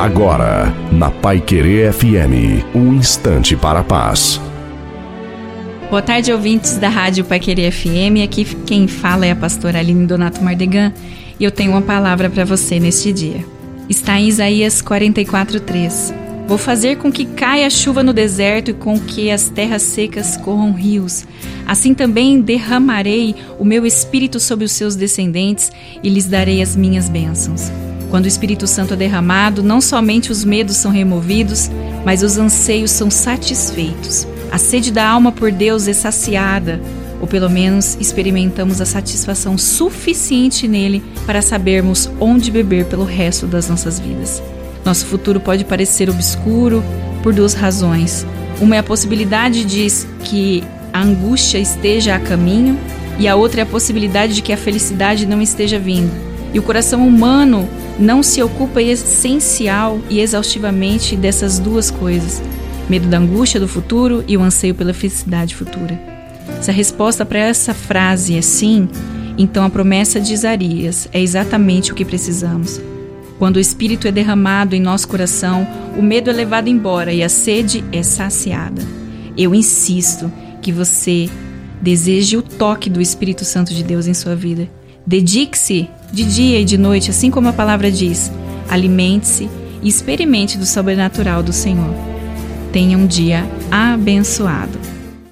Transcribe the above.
Agora, na Pai Querer FM, um instante para a paz. Boa tarde, ouvintes da Rádio Pai Querer FM. Aqui quem fala é a pastora Aline Donato Mardegan e eu tenho uma palavra para você neste dia. Está em Isaías 44:3. Vou fazer com que caia chuva no deserto e com que as terras secas corram rios. Assim também derramarei o meu espírito sobre os seus descendentes e lhes darei as minhas bênçãos. Quando o Espírito Santo é derramado, não somente os medos são removidos, mas os anseios são satisfeitos. A sede da alma por Deus é saciada, ou pelo menos experimentamos a satisfação suficiente nele para sabermos onde beber pelo resto das nossas vidas. Nosso futuro pode parecer obscuro por duas razões. Uma é a possibilidade de que a angústia esteja a caminho, e a outra é a possibilidade de que a felicidade não esteja vindo. E o coração humano não se ocupa essencial e exaustivamente dessas duas coisas: medo da angústia do futuro e o anseio pela felicidade futura. Se a resposta para essa frase é sim, então a promessa de Isaías é exatamente o que precisamos. Quando o Espírito é derramado em nosso coração, o medo é levado embora e a sede é saciada. Eu insisto que você deseje o toque do Espírito Santo de Deus em sua vida. Dedique-se de dia e de noite, assim como a palavra diz. Alimente-se e experimente do sobrenatural do Senhor. Tenha um dia abençoado.